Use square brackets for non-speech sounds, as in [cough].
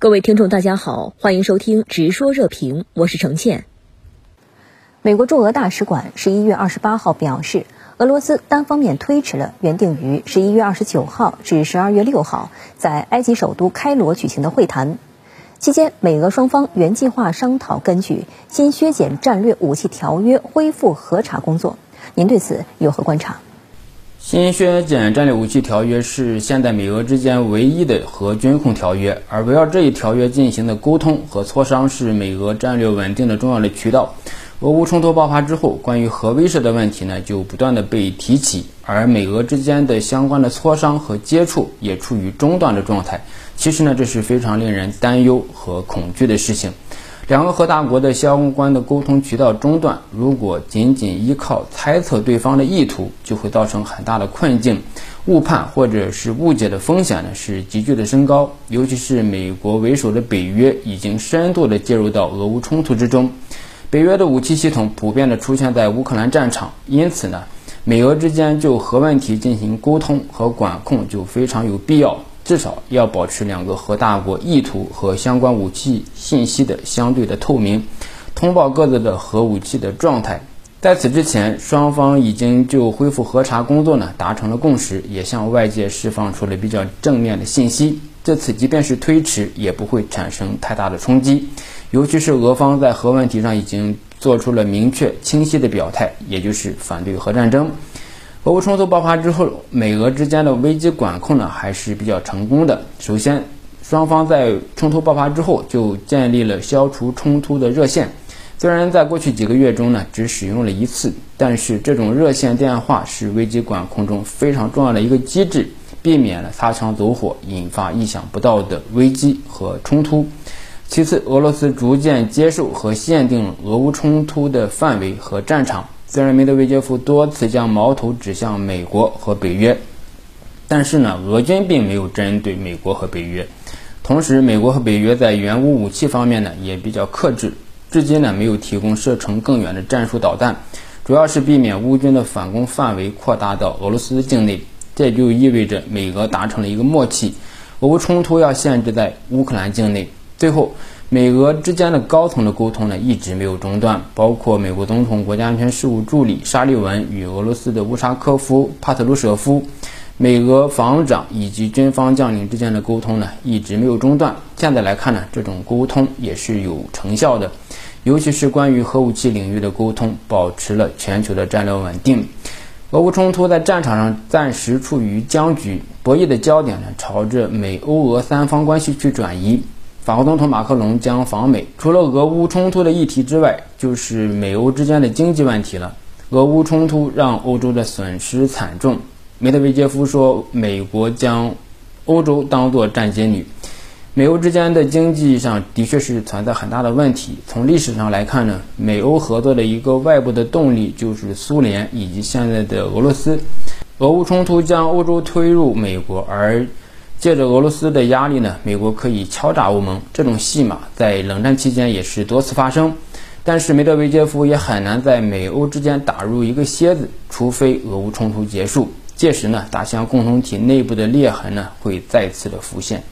各位听众，大家好，欢迎收听《直说热评》，我是程倩。美国驻俄大使馆十一月二十八号表示，俄罗斯单方面推迟了原定于十一月二十九号至十二月六号在埃及首都开罗举行的会谈。期间，美俄双方原计划商讨根据新削减战略武器条约恢复核查工作。您对此有何观察？新削减战略武器条约是现在美俄之间唯一的核军控条约，而围绕这一条约进行的沟通和磋商是美俄战略稳定的重要的渠道。俄乌冲突爆发之后，关于核威慑的问题呢，就不断的被提起，而美俄之间的相关的磋商和接触也处于中断的状态。其实呢，这是非常令人担忧和恐惧的事情。两个核大国的相关的沟通渠道中断，如果仅仅依靠猜测对方的意图，就会造成很大的困境，误判或者是误解的风险呢是急剧的升高。尤其是美国为首的北约已经深度的介入到俄乌冲突之中，北约的武器系统普遍的出现在乌克兰战场，因此呢，美俄之间就核问题进行沟通和管控就非常有必要。至少要保持两个核大国意图和相关武器信息的相对的透明，通报各自的核武器的状态。在此之前，双方已经就恢复核查工作呢达成了共识，也向外界释放出了比较正面的信息。这次即便是推迟，也不会产生太大的冲击。尤其是俄方在核问题上已经做出了明确清晰的表态，也就是反对核战争。俄乌冲突爆发之后，美俄之间的危机管控呢还是比较成功的。首先，双方在冲突爆发之后就建立了消除冲突的热线。虽然在过去几个月中呢只使用了一次，但是这种热线电话是危机管控中非常重要的一个机制，避免了擦枪走火，引发意想不到的危机和冲突。其次，俄罗斯逐渐接受和限定俄乌冲突的范围和战场。虽然梅德韦杰夫多次将矛头指向美国和北约，但是呢，俄军并没有针对美国和北约。同时，美国和北约在援乌武器方面呢也比较克制，至今呢没有提供射程更远的战术导弹，主要是避免乌军的反攻范围扩大到俄罗斯境内。这就意味着美俄达成了一个默契，俄乌冲突要限制在乌克兰境内。最后。美俄之间的高层的沟通呢一直没有中断，包括美国总统国家安全事务助理沙利文与俄罗斯的乌沙科夫、帕特鲁舍夫、美俄防长以及军方将领之间的沟通呢一直没有中断。现在来看呢，这种沟通也是有成效的，尤其是关于核武器领域的沟通，保持了全球的战略稳定。俄乌冲突在战场上暂时处于僵局，博弈的焦点呢朝着美欧俄三方关系去转移。法国总统马克龙将访美，除了俄乌冲突的议题之外，就是美欧之间的经济问题了。俄乌冲突让欧洲的损失惨重，梅德韦杰夫说，美国将欧洲当作站街女。美欧之间的经济上的确是存在很大的问题。从历史上来看呢，美欧合作的一个外部的动力就是苏联以及现在的俄罗斯。俄乌冲突将欧洲推入美国，而 [laughs] 借着俄罗斯的压力呢，美国可以敲诈欧盟。这种戏码在冷战期间也是多次发生。但是梅德韦杰夫也很难在美欧之间打入一个楔子，除非俄乌冲突结束。届时呢，大西洋共同体内部的裂痕呢会再次的浮现。